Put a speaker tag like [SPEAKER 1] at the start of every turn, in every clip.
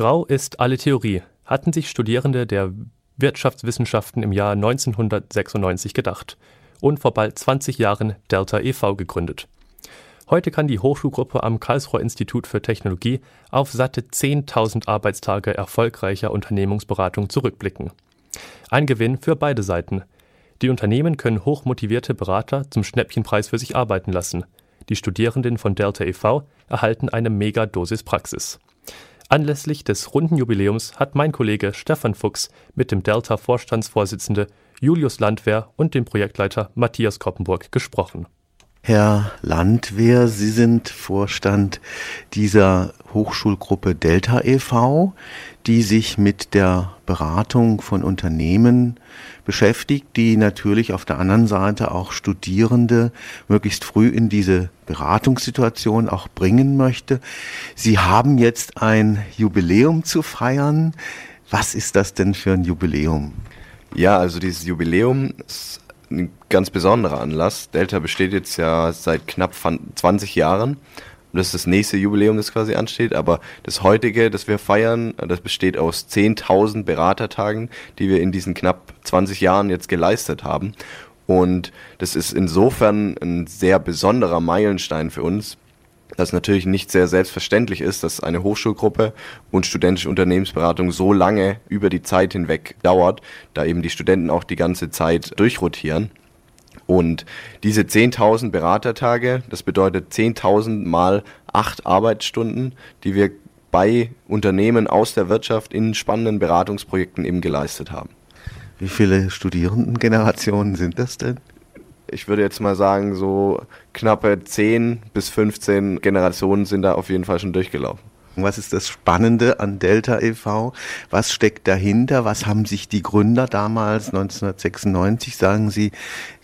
[SPEAKER 1] Grau ist alle Theorie, hatten sich Studierende der Wirtschaftswissenschaften im Jahr 1996 gedacht und vor bald 20 Jahren Delta e.V. gegründet. Heute kann die Hochschulgruppe am Karlsruher Institut für Technologie auf satte 10.000 Arbeitstage erfolgreicher Unternehmensberatung zurückblicken. Ein Gewinn für beide Seiten. Die Unternehmen können hochmotivierte Berater zum Schnäppchenpreis für sich arbeiten lassen. Die Studierenden von Delta e.V. erhalten eine Megadosis Praxis. Anlässlich des runden Jubiläums hat mein Kollege Stefan Fuchs mit dem Delta-Vorstandsvorsitzende Julius Landwehr und dem Projektleiter Matthias Koppenburg gesprochen.
[SPEAKER 2] Herr Landwehr, Sie sind Vorstand dieser Hochschulgruppe Delta e.V., die sich mit der Beratung von Unternehmen beschäftigt, die natürlich auf der anderen Seite auch Studierende möglichst früh in diese Beratungssituation auch bringen möchte. Sie haben jetzt ein Jubiläum zu feiern. Was ist das denn für ein Jubiläum?
[SPEAKER 3] Ja, also dieses Jubiläum ist ein ganz besonderer Anlass. Delta besteht jetzt ja seit knapp 20 Jahren. Und das ist das nächste Jubiläum, das quasi ansteht. Aber das heutige, das wir feiern, das besteht aus 10.000 Beratertagen, die wir in diesen knapp 20 Jahren jetzt geleistet haben. Und das ist insofern ein sehr besonderer Meilenstein für uns, dass natürlich nicht sehr selbstverständlich ist, dass eine Hochschulgruppe und studentische Unternehmensberatung so lange über die Zeit hinweg dauert, da eben die Studenten auch die ganze Zeit durchrotieren. Und diese 10.000 Beratertage, das bedeutet 10.000 mal acht Arbeitsstunden, die wir bei Unternehmen aus der Wirtschaft in spannenden Beratungsprojekten eben geleistet haben.
[SPEAKER 2] Wie viele Studierendengenerationen sind das denn?
[SPEAKER 3] Ich würde jetzt mal sagen, so knappe 10 bis 15 Generationen sind da auf jeden Fall schon durchgelaufen.
[SPEAKER 2] Was ist das Spannende an Delta e.V.? Was steckt dahinter? Was haben sich die Gründer damals 1996, sagen Sie,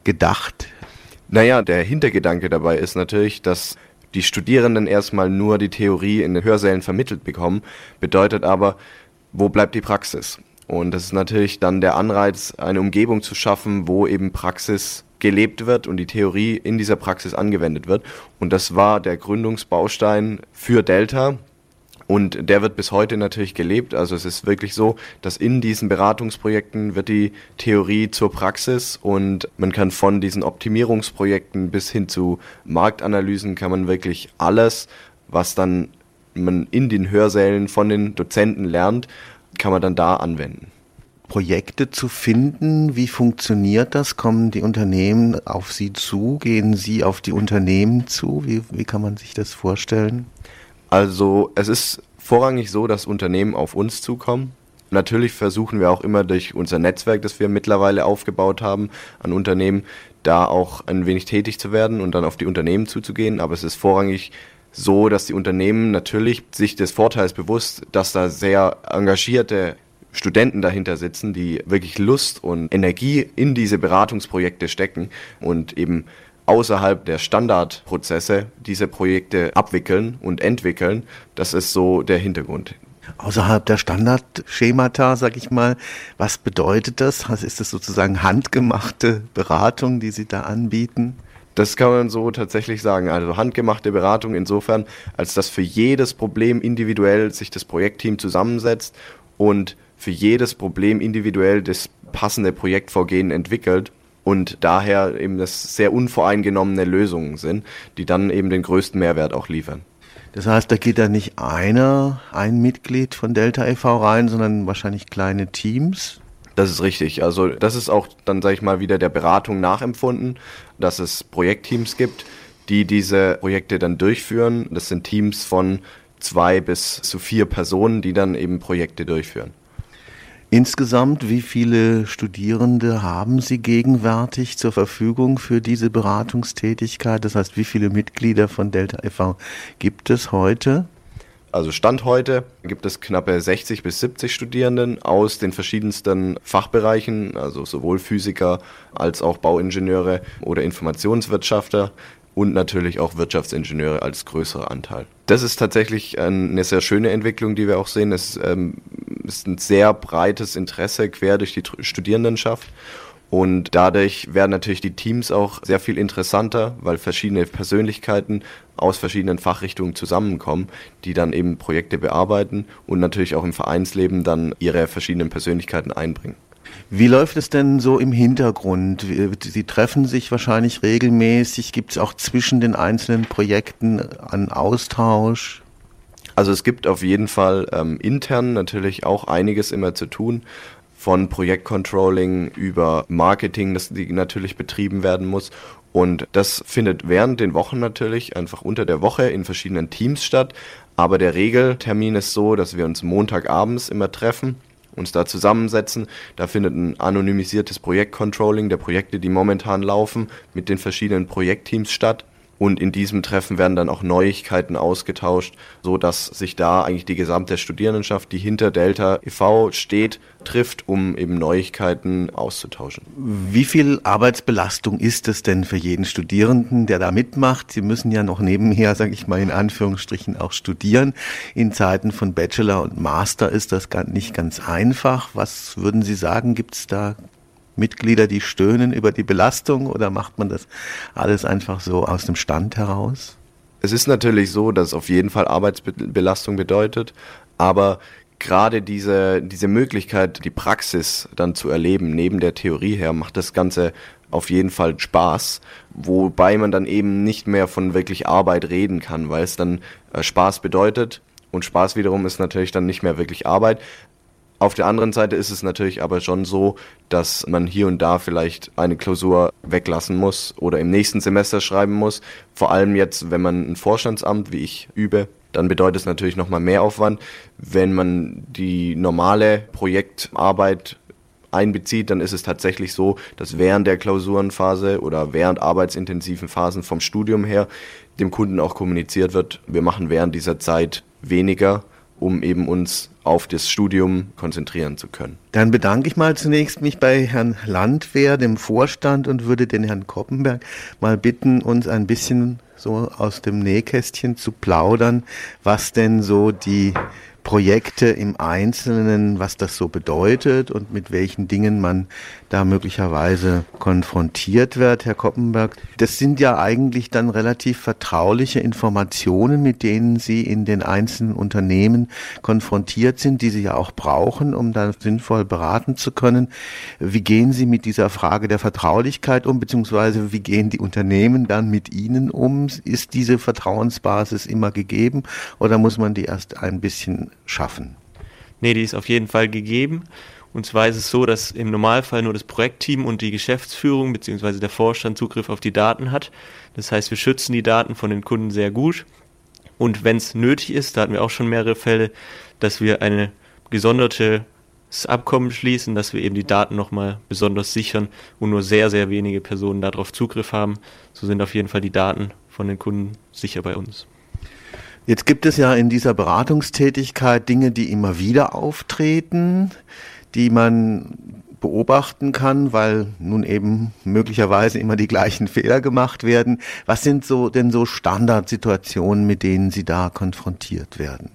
[SPEAKER 2] gedacht?
[SPEAKER 3] Naja, der Hintergedanke dabei ist natürlich, dass die Studierenden erstmal nur die Theorie in den Hörsälen vermittelt bekommen, bedeutet aber, wo bleibt die Praxis? Und das ist natürlich dann der Anreiz, eine Umgebung zu schaffen, wo eben Praxis gelebt wird und die Theorie in dieser Praxis angewendet wird. Und das war der Gründungsbaustein für Delta. Und der wird bis heute natürlich gelebt. Also es ist wirklich so, dass in diesen Beratungsprojekten wird die Theorie zur Praxis und man kann von diesen Optimierungsprojekten bis hin zu Marktanalysen kann man wirklich alles, was dann man in den Hörsälen von den Dozenten lernt, kann man dann da anwenden.
[SPEAKER 2] Projekte zu finden? Wie funktioniert das? Kommen die Unternehmen auf Sie zu? Gehen Sie auf die Unternehmen zu? Wie, wie kann man sich das vorstellen?
[SPEAKER 3] Also es ist vorrangig so, dass Unternehmen auf uns zukommen. Natürlich versuchen wir auch immer durch unser Netzwerk, das wir mittlerweile aufgebaut haben, an Unternehmen, da auch ein wenig tätig zu werden und dann auf die Unternehmen zuzugehen. Aber es ist vorrangig so, dass die Unternehmen natürlich sich des Vorteils bewusst, dass da sehr engagierte Studenten dahinter sitzen, die wirklich Lust und Energie in diese Beratungsprojekte stecken und eben außerhalb der Standardprozesse diese Projekte abwickeln und entwickeln. Das ist so der Hintergrund.
[SPEAKER 2] Außerhalb der Standardschemata, sag ich mal, was bedeutet das? Ist das sozusagen handgemachte Beratung, die Sie da anbieten?
[SPEAKER 3] Das kann man so tatsächlich sagen. Also handgemachte Beratung insofern, als dass für jedes Problem individuell sich das Projektteam zusammensetzt und für jedes Problem individuell das passende Projektvorgehen entwickelt und daher eben das sehr unvoreingenommene Lösungen sind, die dann eben den größten Mehrwert auch liefern.
[SPEAKER 2] Das heißt, da geht da nicht einer, ein Mitglied von Delta e.V. rein, sondern wahrscheinlich kleine Teams.
[SPEAKER 3] Das ist richtig. Also das ist auch dann, sage ich mal, wieder der Beratung nachempfunden, dass es Projektteams gibt, die diese Projekte dann durchführen. Das sind Teams von zwei bis zu vier Personen, die dann eben Projekte durchführen.
[SPEAKER 2] Insgesamt, wie viele Studierende haben Sie gegenwärtig zur Verfügung für diese Beratungstätigkeit? Das heißt, wie viele Mitglieder von Delta e.V. gibt es heute?
[SPEAKER 3] Also Stand heute gibt es knappe 60 bis 70 Studierenden aus den verschiedensten Fachbereichen, also sowohl Physiker als auch Bauingenieure oder Informationswirtschafter und natürlich auch Wirtschaftsingenieure als größerer Anteil. Das ist tatsächlich eine sehr schöne Entwicklung, die wir auch sehen. Es ähm, ist ein sehr breites Interesse quer durch die Studierendenschaft Und dadurch werden natürlich die Teams auch sehr viel interessanter, weil verschiedene Persönlichkeiten aus verschiedenen Fachrichtungen zusammenkommen, die dann eben Projekte bearbeiten und natürlich auch im Vereinsleben dann ihre verschiedenen Persönlichkeiten einbringen.
[SPEAKER 2] Wie läuft es denn so im Hintergrund? Sie treffen sich wahrscheinlich regelmäßig. Gibt es auch zwischen den einzelnen Projekten einen Austausch?
[SPEAKER 3] Also es gibt auf jeden Fall ähm, intern natürlich auch einiges immer zu tun von Projektcontrolling über Marketing, das natürlich betrieben werden muss. Und das findet während den Wochen natürlich einfach unter der Woche in verschiedenen Teams statt. Aber der Regeltermin ist so, dass wir uns Montagabends immer treffen, uns da zusammensetzen. Da findet ein anonymisiertes Projektcontrolling der Projekte, die momentan laufen, mit den verschiedenen Projektteams statt. Und in diesem Treffen werden dann auch Neuigkeiten ausgetauscht, so dass sich da eigentlich die gesamte Studierendenschaft, die hinter Delta e.V. steht, trifft, um eben Neuigkeiten auszutauschen.
[SPEAKER 2] Wie viel Arbeitsbelastung ist es denn für jeden Studierenden, der da mitmacht? Sie müssen ja noch nebenher, sage ich mal in Anführungsstrichen, auch studieren. In Zeiten von Bachelor und Master ist das nicht ganz einfach. Was würden Sie sagen, gibt es da Mitglieder, die stöhnen über die Belastung oder macht man das alles einfach so aus dem Stand heraus?
[SPEAKER 3] Es ist natürlich so, dass es auf jeden Fall Arbeitsbelastung bedeutet, aber gerade diese, diese Möglichkeit, die Praxis dann zu erleben, neben der Theorie her, macht das Ganze auf jeden Fall Spaß, wobei man dann eben nicht mehr von wirklich Arbeit reden kann, weil es dann äh, Spaß bedeutet und Spaß wiederum ist natürlich dann nicht mehr wirklich Arbeit, auf der anderen Seite ist es natürlich aber schon so, dass man hier und da vielleicht eine Klausur weglassen muss oder im nächsten Semester schreiben muss. Vor allem jetzt, wenn man ein Vorstandsamt wie ich übe, dann bedeutet es natürlich nochmal mehr Aufwand. Wenn man die normale Projektarbeit einbezieht, dann ist es tatsächlich so, dass während der Klausurenphase oder während arbeitsintensiven Phasen vom Studium her dem Kunden auch kommuniziert wird, wir machen während dieser Zeit weniger um eben uns auf das Studium konzentrieren zu können.
[SPEAKER 2] Dann bedanke ich mal zunächst mich bei Herrn Landwehr, dem Vorstand, und würde den Herrn Koppenberg mal bitten, uns ein bisschen so aus dem Nähkästchen zu plaudern, was denn so die Projekte im Einzelnen, was das so bedeutet und mit welchen Dingen man da möglicherweise konfrontiert wird, Herr Koppenberg. Das sind ja eigentlich dann relativ vertrauliche Informationen, mit denen Sie in den einzelnen Unternehmen konfrontiert sind, die Sie ja auch brauchen, um da sinnvoll beraten zu können. Wie gehen Sie mit dieser Frage der Vertraulichkeit um, beziehungsweise wie gehen die Unternehmen dann mit Ihnen um? Ist diese Vertrauensbasis immer gegeben oder muss man die erst ein bisschen schaffen?
[SPEAKER 4] Nee, die ist auf jeden Fall gegeben. Und zwar ist es so, dass im Normalfall nur das Projektteam und die Geschäftsführung bzw. der Vorstand Zugriff auf die Daten hat. Das heißt, wir schützen die Daten von den Kunden sehr gut. Und wenn es nötig ist, da hatten wir auch schon mehrere Fälle, dass wir eine gesonderte Abkommen schließen, dass wir eben die Daten nochmal besonders sichern und nur sehr, sehr wenige Personen darauf Zugriff haben. So sind auf jeden Fall die Daten von den Kunden sicher bei uns.
[SPEAKER 2] Jetzt gibt es ja in dieser Beratungstätigkeit Dinge, die immer wieder auftreten die man beobachten kann, weil nun eben möglicherweise immer die gleichen Fehler gemacht werden. Was sind so denn so Standardsituationen, mit denen Sie da konfrontiert werden?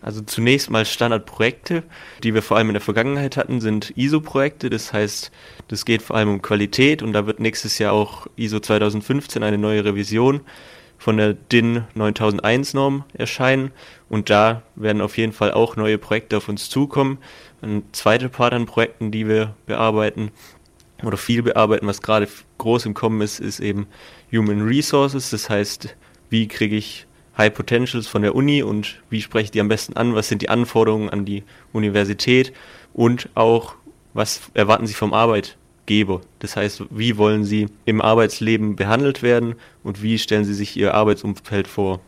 [SPEAKER 4] Also zunächst mal Standardprojekte, die wir vor allem in der Vergangenheit hatten, sind ISO-Projekte. Das heißt, das geht vor allem um Qualität und da wird nächstes Jahr auch ISO 2015 eine neue Revision von der DIN 9001 Norm erscheinen und da werden auf jeden Fall auch neue Projekte auf uns zukommen. Ein zweiter Part an Projekten, die wir bearbeiten oder viel bearbeiten, was gerade groß im Kommen ist, ist eben Human Resources. Das heißt, wie kriege ich High Potentials von der Uni und wie spreche ich die am besten an? Was sind die Anforderungen an die Universität? Und auch, was erwarten Sie vom Arbeit? Arbeitgeber. Das heißt, wie wollen Sie im Arbeitsleben behandelt werden und wie stellen Sie sich Ihr Arbeitsumfeld vor?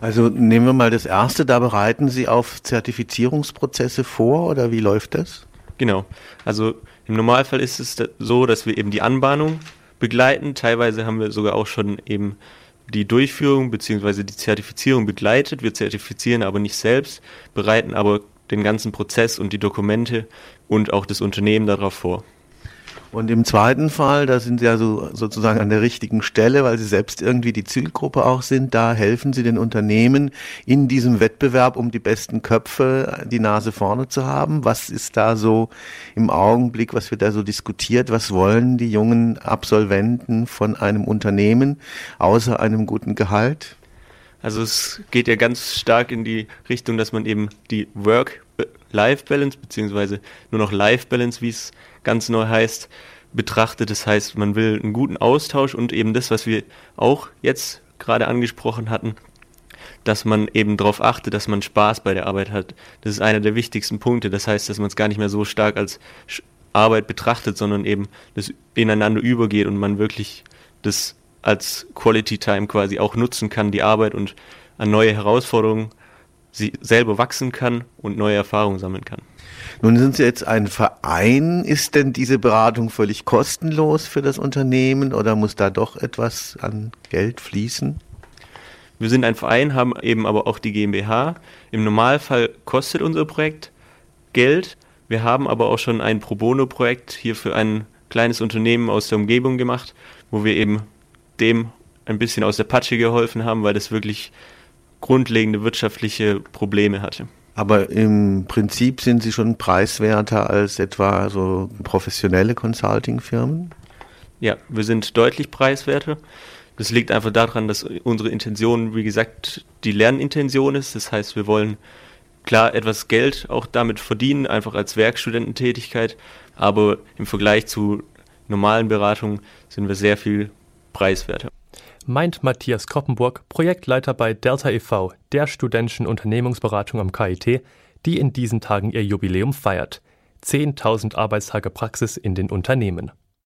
[SPEAKER 2] Also nehmen wir mal das erste, da bereiten Sie auf Zertifizierungsprozesse vor oder wie läuft das?
[SPEAKER 4] Genau. Also im Normalfall ist es so, dass wir eben die Anbahnung begleiten. Teilweise haben wir sogar auch schon eben die Durchführung bzw. die Zertifizierung begleitet. Wir zertifizieren aber nicht selbst, bereiten aber den ganzen Prozess und die Dokumente und auch das Unternehmen darauf vor.
[SPEAKER 2] Und im zweiten Fall, da sind Sie ja so, sozusagen an der richtigen Stelle, weil Sie selbst irgendwie die Zielgruppe auch sind, da helfen Sie den Unternehmen in diesem Wettbewerb, um die besten Köpfe die Nase vorne zu haben. Was ist da so im Augenblick, was wird da so diskutiert? Was wollen die jungen Absolventen von einem Unternehmen außer einem guten Gehalt?
[SPEAKER 4] Also es geht ja ganz stark in die Richtung, dass man eben die Work-Life-Balance beziehungsweise nur noch Life-Balance, wie es ganz neu heißt, betrachtet. Das heißt, man will einen guten Austausch und eben das, was wir auch jetzt gerade angesprochen hatten, dass man eben darauf achtet, dass man Spaß bei der Arbeit hat. Das ist einer der wichtigsten Punkte. Das heißt, dass man es gar nicht mehr so stark als Arbeit betrachtet, sondern eben das ineinander übergeht und man wirklich das als Quality Time quasi auch nutzen kann, die Arbeit und an neue Herausforderungen sie selber wachsen kann und neue Erfahrungen sammeln kann.
[SPEAKER 2] Nun sind Sie jetzt ein Verein. Ist denn diese Beratung völlig kostenlos für das Unternehmen oder muss da doch etwas an Geld fließen?
[SPEAKER 4] Wir sind ein Verein, haben eben aber auch die GmbH. Im Normalfall kostet unser Projekt Geld. Wir haben aber auch schon ein Pro Bono-Projekt hier für ein kleines Unternehmen aus der Umgebung gemacht, wo wir eben dem ein bisschen aus der Patsche geholfen haben, weil das wirklich grundlegende wirtschaftliche Probleme hatte.
[SPEAKER 2] Aber im Prinzip sind sie schon preiswerter als etwa so professionelle Consulting-Firmen?
[SPEAKER 4] Ja, wir sind deutlich preiswerter. Das liegt einfach daran, dass unsere Intention, wie gesagt, die Lernintention ist. Das heißt, wir wollen klar etwas Geld auch damit verdienen, einfach als Werkstudententätigkeit. Aber im Vergleich zu normalen Beratungen sind wir sehr viel preiswerter
[SPEAKER 1] meint Matthias Koppenburg, Projektleiter bei Delta e.V., der studentischen Unternehmensberatung am KIT, die in diesen Tagen ihr Jubiläum feiert. 10.000 Arbeitstage Praxis in den Unternehmen.